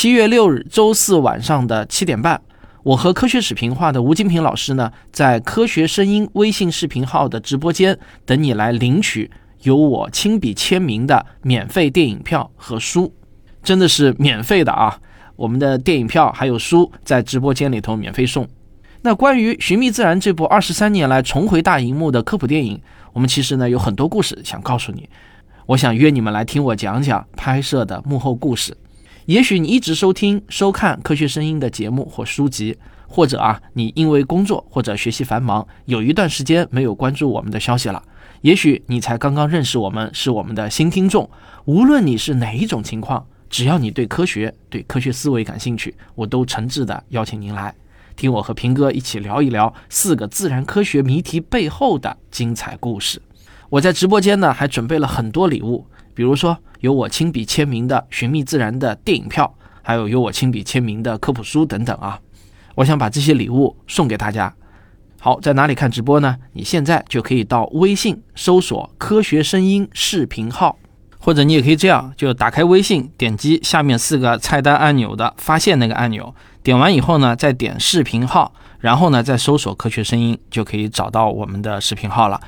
七月六日周四晚上的七点半，我和科学史评话的吴金平老师呢，在科学声音微信视频号的直播间等你来领取由我亲笔签名的免费电影票和书，真的是免费的啊！我们的电影票还有书在直播间里头免费送。那关于《寻觅自然》这部二十三年来重回大荧幕的科普电影，我们其实呢有很多故事想告诉你，我想约你们来听我讲讲拍摄的幕后故事。也许你一直收听、收看科学声音的节目或书籍，或者啊，你因为工作或者学习繁忙，有一段时间没有关注我们的消息了。也许你才刚刚认识我们，是我们的新听众。无论你是哪一种情况，只要你对科学、对科学思维感兴趣，我都诚挚的邀请您来听我和平哥一起聊一聊四个自然科学谜题背后的精彩故事。我在直播间呢，还准备了很多礼物。比如说，有我亲笔签名的《寻觅自然》的电影票，还有有我亲笔签名的科普书等等啊！我想把这些礼物送给大家。好，在哪里看直播呢？你现在就可以到微信搜索“科学声音”视频号，或者你也可以这样，就打开微信，点击下面四个菜单按钮的发现那个按钮，点完以后呢，再点视频号，然后呢再搜索“科学声音”，就可以找到我们的视频号了，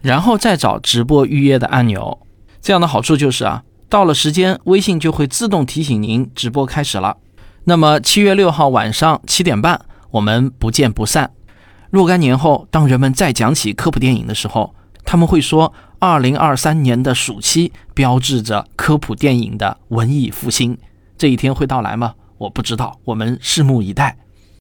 然后再找直播预约的按钮。这样的好处就是啊，到了时间，微信就会自动提醒您直播开始了。那么七月六号晚上七点半，我们不见不散。若干年后，当人们再讲起科普电影的时候，他们会说，二零二三年的暑期标志着科普电影的文艺复兴。这一天会到来吗？我不知道，我们拭目以待。